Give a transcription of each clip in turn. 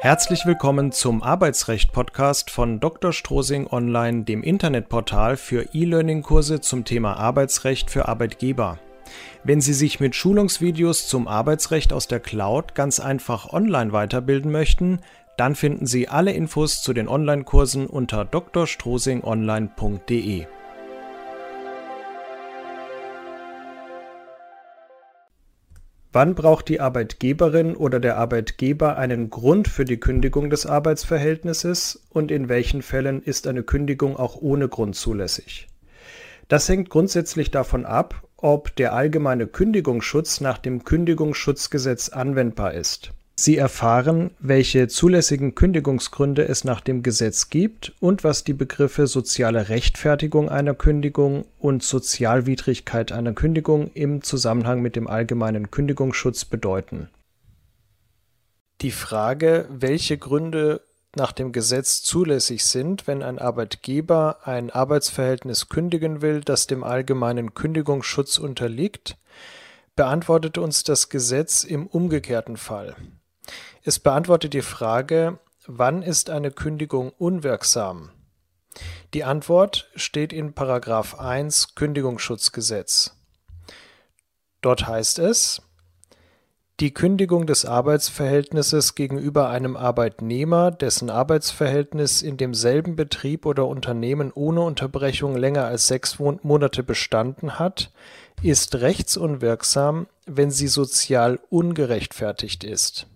Herzlich willkommen zum Arbeitsrecht-Podcast von Dr. Strosing Online, dem Internetportal für E-Learning-Kurse zum Thema Arbeitsrecht für Arbeitgeber. Wenn Sie sich mit Schulungsvideos zum Arbeitsrecht aus der Cloud ganz einfach online weiterbilden möchten, dann finden Sie alle Infos zu den Online-Kursen unter drstrosingonline.de. Wann braucht die Arbeitgeberin oder der Arbeitgeber einen Grund für die Kündigung des Arbeitsverhältnisses und in welchen Fällen ist eine Kündigung auch ohne Grund zulässig? Das hängt grundsätzlich davon ab, ob der allgemeine Kündigungsschutz nach dem Kündigungsschutzgesetz anwendbar ist. Sie erfahren, welche zulässigen Kündigungsgründe es nach dem Gesetz gibt und was die Begriffe soziale Rechtfertigung einer Kündigung und Sozialwidrigkeit einer Kündigung im Zusammenhang mit dem allgemeinen Kündigungsschutz bedeuten. Die Frage, welche Gründe nach dem Gesetz zulässig sind, wenn ein Arbeitgeber ein Arbeitsverhältnis kündigen will, das dem allgemeinen Kündigungsschutz unterliegt, beantwortet uns das Gesetz im umgekehrten Fall. Es beantwortet die Frage, wann ist eine Kündigung unwirksam? Die Antwort steht in Paragraph 1 Kündigungsschutzgesetz. Dort heißt es, die Kündigung des Arbeitsverhältnisses gegenüber einem Arbeitnehmer, dessen Arbeitsverhältnis in demselben Betrieb oder Unternehmen ohne Unterbrechung länger als sechs Monate bestanden hat, ist rechtsunwirksam, wenn sie sozial ungerechtfertigt ist.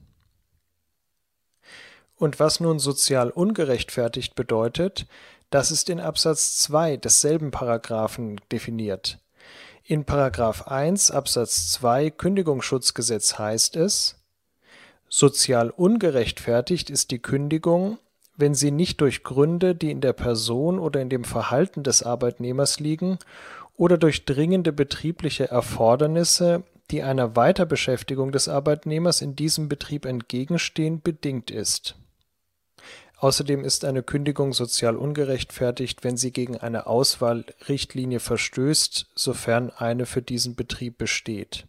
Und was nun sozial ungerechtfertigt bedeutet, das ist in Absatz 2 desselben Paragraphen definiert. In Paragraph 1 Absatz 2 Kündigungsschutzgesetz heißt es, sozial ungerechtfertigt ist die Kündigung, wenn sie nicht durch Gründe, die in der Person oder in dem Verhalten des Arbeitnehmers liegen, oder durch dringende betriebliche Erfordernisse, die einer Weiterbeschäftigung des Arbeitnehmers in diesem Betrieb entgegenstehen, bedingt ist Außerdem ist eine Kündigung sozial ungerechtfertigt, wenn sie gegen eine Auswahlrichtlinie verstößt, sofern eine für diesen Betrieb besteht.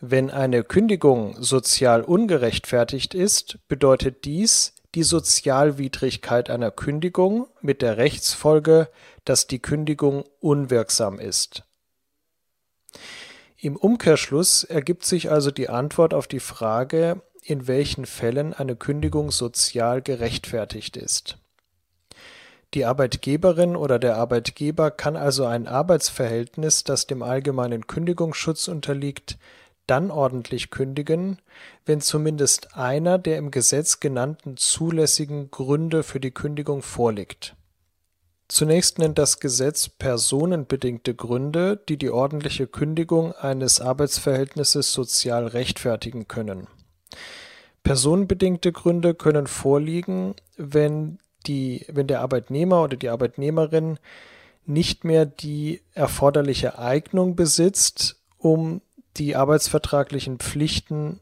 Wenn eine Kündigung sozial ungerechtfertigt ist, bedeutet dies die Sozialwidrigkeit einer Kündigung mit der Rechtsfolge, dass die Kündigung unwirksam ist. Im Umkehrschluss ergibt sich also die Antwort auf die Frage, in welchen Fällen eine Kündigung sozial gerechtfertigt ist. Die Arbeitgeberin oder der Arbeitgeber kann also ein Arbeitsverhältnis, das dem allgemeinen Kündigungsschutz unterliegt, dann ordentlich kündigen, wenn zumindest einer der im Gesetz genannten zulässigen Gründe für die Kündigung vorliegt. Zunächst nennt das Gesetz personenbedingte Gründe, die die ordentliche Kündigung eines Arbeitsverhältnisses sozial rechtfertigen können Personenbedingte Gründe können vorliegen, wenn die, wenn der Arbeitnehmer oder die Arbeitnehmerin nicht mehr die erforderliche Eignung besitzt, um die arbeitsvertraglichen Pflichten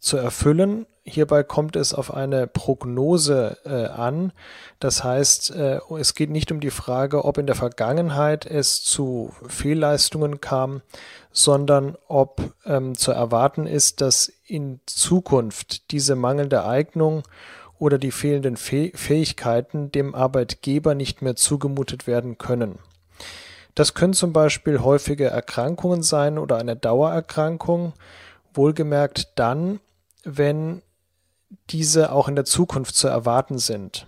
zu erfüllen. Hierbei kommt es auf eine Prognose äh, an. Das heißt, äh, es geht nicht um die Frage, ob in der Vergangenheit es zu Fehlleistungen kam, sondern ob ähm, zu erwarten ist, dass in Zukunft diese mangelnde Eignung oder die fehlenden Fäh Fähigkeiten dem Arbeitgeber nicht mehr zugemutet werden können. Das können zum Beispiel häufige Erkrankungen sein oder eine Dauererkrankung, wohlgemerkt dann, wenn diese auch in der Zukunft zu erwarten sind.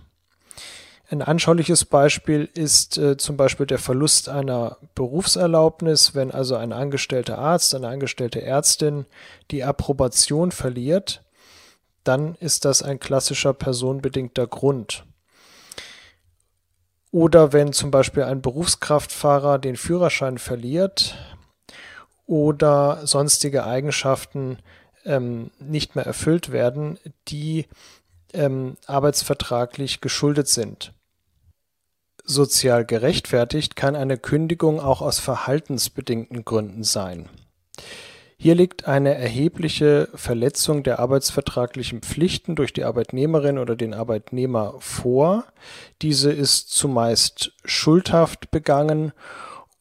Ein anschauliches Beispiel ist äh, zum Beispiel der Verlust einer Berufserlaubnis, wenn also ein angestellter Arzt, eine angestellte Ärztin die Approbation verliert, dann ist das ein klassischer personenbedingter Grund. Oder wenn zum Beispiel ein Berufskraftfahrer den Führerschein verliert oder sonstige Eigenschaften ähm, nicht mehr erfüllt werden, die ähm, arbeitsvertraglich geschuldet sind. Sozial gerechtfertigt kann eine Kündigung auch aus verhaltensbedingten Gründen sein. Hier liegt eine erhebliche Verletzung der arbeitsvertraglichen Pflichten durch die Arbeitnehmerin oder den Arbeitnehmer vor. Diese ist zumeist schuldhaft begangen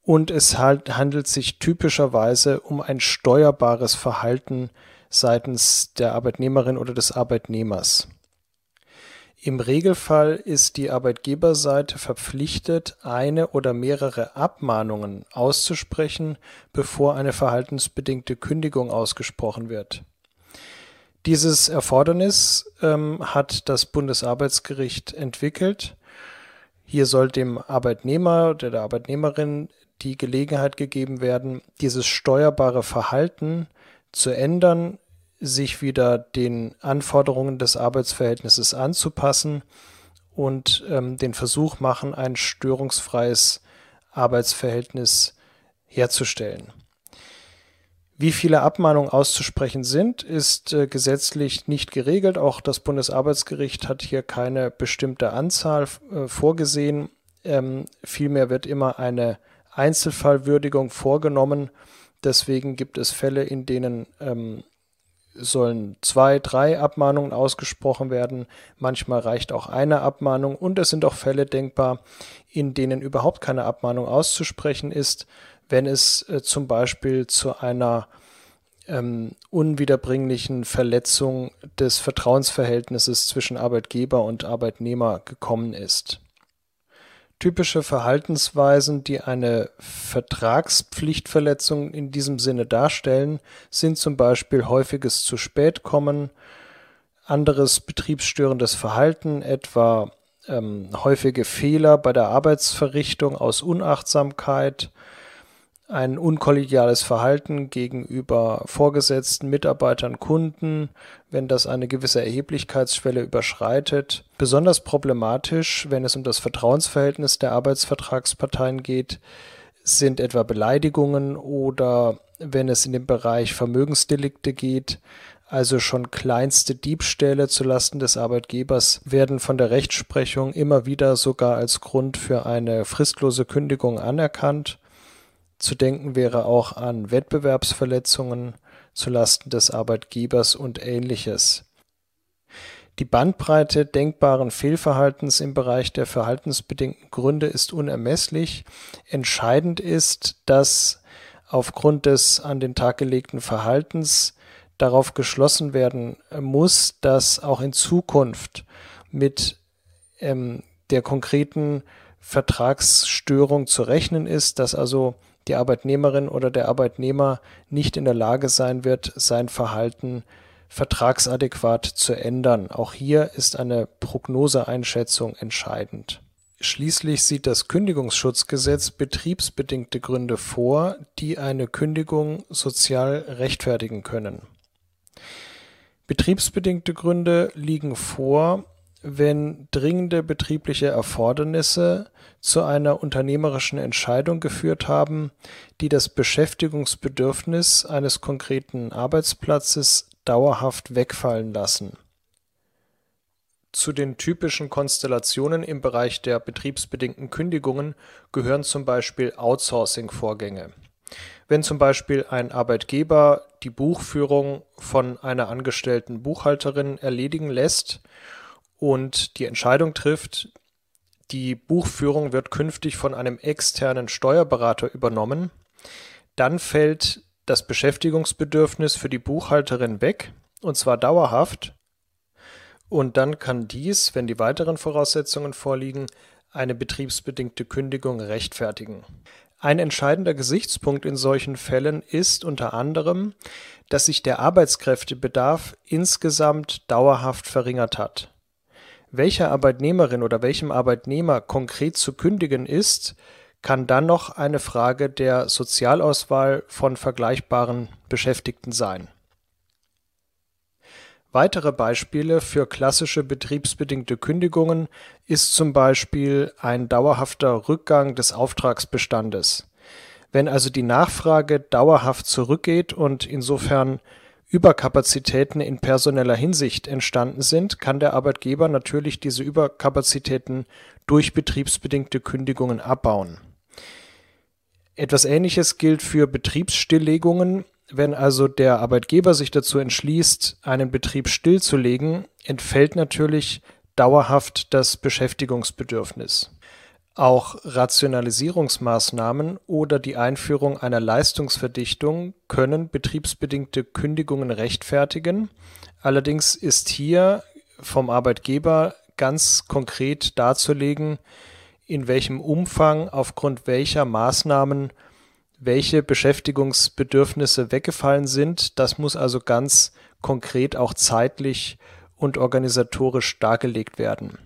und es handelt sich typischerweise um ein steuerbares Verhalten seitens der Arbeitnehmerin oder des Arbeitnehmers. Im Regelfall ist die Arbeitgeberseite verpflichtet, eine oder mehrere Abmahnungen auszusprechen, bevor eine verhaltensbedingte Kündigung ausgesprochen wird. Dieses Erfordernis ähm, hat das Bundesarbeitsgericht entwickelt. Hier soll dem Arbeitnehmer oder der Arbeitnehmerin die Gelegenheit gegeben werden, dieses steuerbare Verhalten zu ändern, sich wieder den Anforderungen des Arbeitsverhältnisses anzupassen und ähm, den Versuch machen, ein störungsfreies Arbeitsverhältnis herzustellen. Wie viele Abmahnungen auszusprechen sind, ist äh, gesetzlich nicht geregelt. Auch das Bundesarbeitsgericht hat hier keine bestimmte Anzahl äh, vorgesehen. Ähm, vielmehr wird immer eine Einzelfallwürdigung vorgenommen. Deswegen gibt es Fälle, in denen ähm, sollen zwei, drei Abmahnungen ausgesprochen werden. Manchmal reicht auch eine Abmahnung und es sind auch Fälle denkbar, in denen überhaupt keine Abmahnung auszusprechen ist, wenn es äh, zum Beispiel zu einer ähm, unwiederbringlichen Verletzung des Vertrauensverhältnisses zwischen Arbeitgeber und Arbeitnehmer gekommen ist. Typische Verhaltensweisen, die eine Vertragspflichtverletzung in diesem Sinne darstellen, sind zum Beispiel häufiges zu spät kommen, anderes betriebsstörendes Verhalten, etwa ähm, häufige Fehler bei der Arbeitsverrichtung aus Unachtsamkeit, ein unkollegiales Verhalten gegenüber Vorgesetzten, Mitarbeitern, Kunden, wenn das eine gewisse Erheblichkeitsschwelle überschreitet. Besonders problematisch, wenn es um das Vertrauensverhältnis der Arbeitsvertragsparteien geht, sind etwa Beleidigungen oder wenn es in den Bereich Vermögensdelikte geht, also schon kleinste Diebstähle zulasten des Arbeitgebers werden von der Rechtsprechung immer wieder sogar als Grund für eine fristlose Kündigung anerkannt. Zu denken wäre auch an Wettbewerbsverletzungen zulasten des Arbeitgebers und ähnliches. Die Bandbreite denkbaren Fehlverhaltens im Bereich der verhaltensbedingten Gründe ist unermesslich. Entscheidend ist, dass aufgrund des an den Tag gelegten Verhaltens darauf geschlossen werden muss, dass auch in Zukunft mit ähm, der konkreten Vertragsstörung zu rechnen ist, dass also die Arbeitnehmerin oder der Arbeitnehmer nicht in der Lage sein wird, sein Verhalten vertragsadäquat zu ändern. Auch hier ist eine Prognoseeinschätzung entscheidend. Schließlich sieht das Kündigungsschutzgesetz betriebsbedingte Gründe vor, die eine Kündigung sozial rechtfertigen können. Betriebsbedingte Gründe liegen vor, wenn dringende betriebliche Erfordernisse zu einer unternehmerischen Entscheidung geführt haben, die das Beschäftigungsbedürfnis eines konkreten Arbeitsplatzes dauerhaft wegfallen lassen. Zu den typischen Konstellationen im Bereich der betriebsbedingten Kündigungen gehören zum Beispiel Outsourcing-Vorgänge. Wenn zum Beispiel ein Arbeitgeber die Buchführung von einer angestellten Buchhalterin erledigen lässt und die Entscheidung trifft, die Buchführung wird künftig von einem externen Steuerberater übernommen, dann fällt das Beschäftigungsbedürfnis für die Buchhalterin weg, und zwar dauerhaft, und dann kann dies, wenn die weiteren Voraussetzungen vorliegen, eine betriebsbedingte Kündigung rechtfertigen. Ein entscheidender Gesichtspunkt in solchen Fällen ist unter anderem, dass sich der Arbeitskräftebedarf insgesamt dauerhaft verringert hat welcher Arbeitnehmerin oder welchem Arbeitnehmer konkret zu kündigen ist, kann dann noch eine Frage der Sozialauswahl von vergleichbaren Beschäftigten sein. Weitere Beispiele für klassische betriebsbedingte Kündigungen ist zum Beispiel ein dauerhafter Rückgang des Auftragsbestandes. Wenn also die Nachfrage dauerhaft zurückgeht und insofern Überkapazitäten in personeller Hinsicht entstanden sind, kann der Arbeitgeber natürlich diese Überkapazitäten durch betriebsbedingte Kündigungen abbauen. Etwas Ähnliches gilt für Betriebsstilllegungen. Wenn also der Arbeitgeber sich dazu entschließt, einen Betrieb stillzulegen, entfällt natürlich dauerhaft das Beschäftigungsbedürfnis. Auch Rationalisierungsmaßnahmen oder die Einführung einer Leistungsverdichtung können betriebsbedingte Kündigungen rechtfertigen. Allerdings ist hier vom Arbeitgeber ganz konkret darzulegen, in welchem Umfang aufgrund welcher Maßnahmen welche Beschäftigungsbedürfnisse weggefallen sind. Das muss also ganz konkret auch zeitlich und organisatorisch dargelegt werden.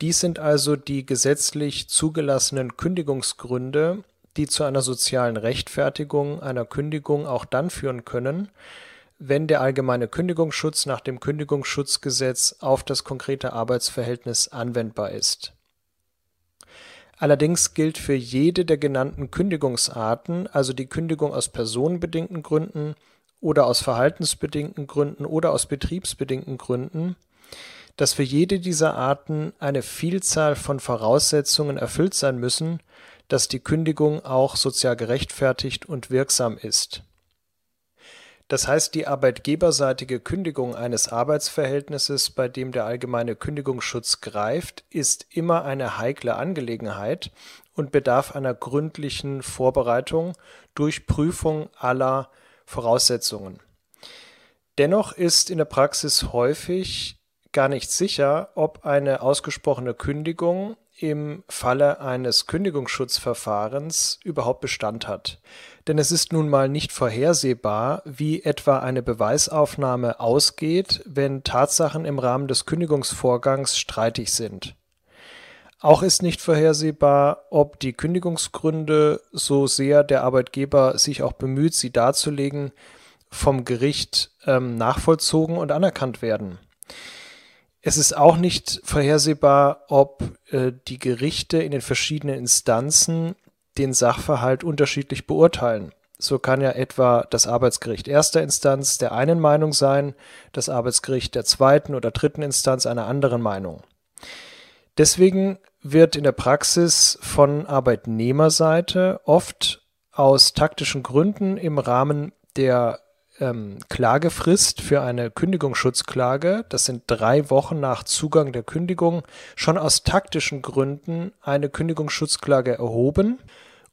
Dies sind also die gesetzlich zugelassenen Kündigungsgründe, die zu einer sozialen Rechtfertigung einer Kündigung auch dann führen können, wenn der allgemeine Kündigungsschutz nach dem Kündigungsschutzgesetz auf das konkrete Arbeitsverhältnis anwendbar ist. Allerdings gilt für jede der genannten Kündigungsarten, also die Kündigung aus personenbedingten Gründen oder aus verhaltensbedingten Gründen oder aus betriebsbedingten Gründen, dass für jede dieser Arten eine Vielzahl von Voraussetzungen erfüllt sein müssen, dass die Kündigung auch sozial gerechtfertigt und wirksam ist. Das heißt, die arbeitgeberseitige Kündigung eines Arbeitsverhältnisses, bei dem der allgemeine Kündigungsschutz greift, ist immer eine heikle Angelegenheit und bedarf einer gründlichen Vorbereitung durch Prüfung aller Voraussetzungen. Dennoch ist in der Praxis häufig gar nicht sicher, ob eine ausgesprochene Kündigung im Falle eines Kündigungsschutzverfahrens überhaupt Bestand hat. Denn es ist nun mal nicht vorhersehbar, wie etwa eine Beweisaufnahme ausgeht, wenn Tatsachen im Rahmen des Kündigungsvorgangs streitig sind. Auch ist nicht vorhersehbar, ob die Kündigungsgründe, so sehr der Arbeitgeber sich auch bemüht, sie darzulegen, vom Gericht ähm, nachvollzogen und anerkannt werden. Es ist auch nicht vorhersehbar, ob äh, die Gerichte in den verschiedenen Instanzen den Sachverhalt unterschiedlich beurteilen. So kann ja etwa das Arbeitsgericht erster Instanz der einen Meinung sein, das Arbeitsgericht der zweiten oder dritten Instanz einer anderen Meinung. Deswegen wird in der Praxis von Arbeitnehmerseite oft aus taktischen Gründen im Rahmen der ähm, Klagefrist für eine Kündigungsschutzklage, das sind drei Wochen nach Zugang der Kündigung, schon aus taktischen Gründen eine Kündigungsschutzklage erhoben,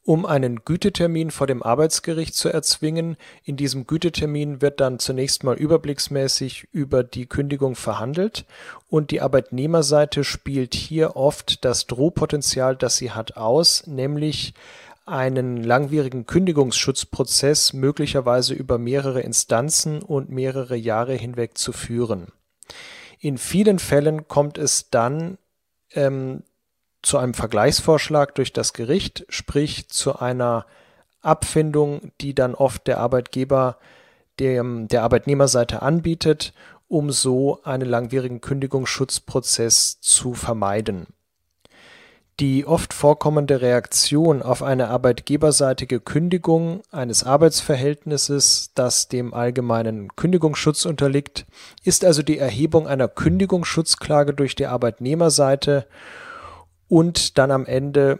um einen Gütetermin vor dem Arbeitsgericht zu erzwingen. In diesem Gütetermin wird dann zunächst mal überblicksmäßig über die Kündigung verhandelt und die Arbeitnehmerseite spielt hier oft das Drohpotenzial, das sie hat, aus, nämlich einen langwierigen Kündigungsschutzprozess möglicherweise über mehrere Instanzen und mehrere Jahre hinweg zu führen. In vielen Fällen kommt es dann ähm, zu einem Vergleichsvorschlag durch das Gericht, sprich zu einer Abfindung, die dann oft der Arbeitgeber dem, der Arbeitnehmerseite anbietet, um so einen langwierigen Kündigungsschutzprozess zu vermeiden. Die oft vorkommende Reaktion auf eine arbeitgeberseitige Kündigung eines Arbeitsverhältnisses, das dem allgemeinen Kündigungsschutz unterliegt, ist also die Erhebung einer Kündigungsschutzklage durch die Arbeitnehmerseite und dann am Ende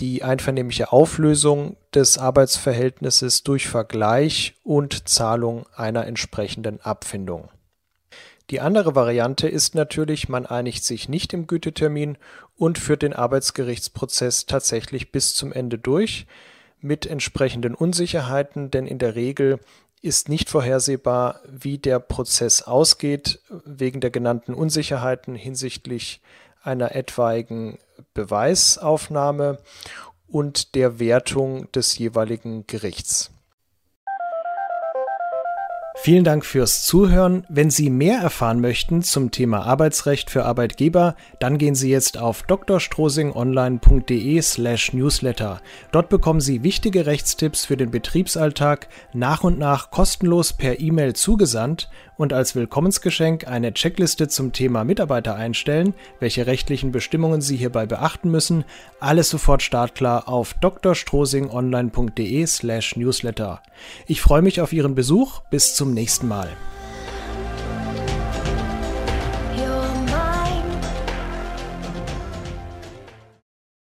die einvernehmliche Auflösung des Arbeitsverhältnisses durch Vergleich und Zahlung einer entsprechenden Abfindung. Die andere Variante ist natürlich, man einigt sich nicht im Gütetermin und führt den Arbeitsgerichtsprozess tatsächlich bis zum Ende durch mit entsprechenden Unsicherheiten, denn in der Regel ist nicht vorhersehbar, wie der Prozess ausgeht, wegen der genannten Unsicherheiten hinsichtlich einer etwaigen Beweisaufnahme und der Wertung des jeweiligen Gerichts. Vielen Dank fürs Zuhören. Wenn Sie mehr erfahren möchten zum Thema Arbeitsrecht für Arbeitgeber, dann gehen Sie jetzt auf drstrosingonline.de/newsletter. Dort bekommen Sie wichtige Rechtstipps für den Betriebsalltag nach und nach kostenlos per E-Mail zugesandt und als Willkommensgeschenk eine Checkliste zum Thema Mitarbeiter einstellen, welche rechtlichen Bestimmungen Sie hierbei beachten müssen. Alles sofort startklar auf drstrosingonline.de/newsletter. Ich freue mich auf Ihren Besuch. Bis zum nächsten Mal.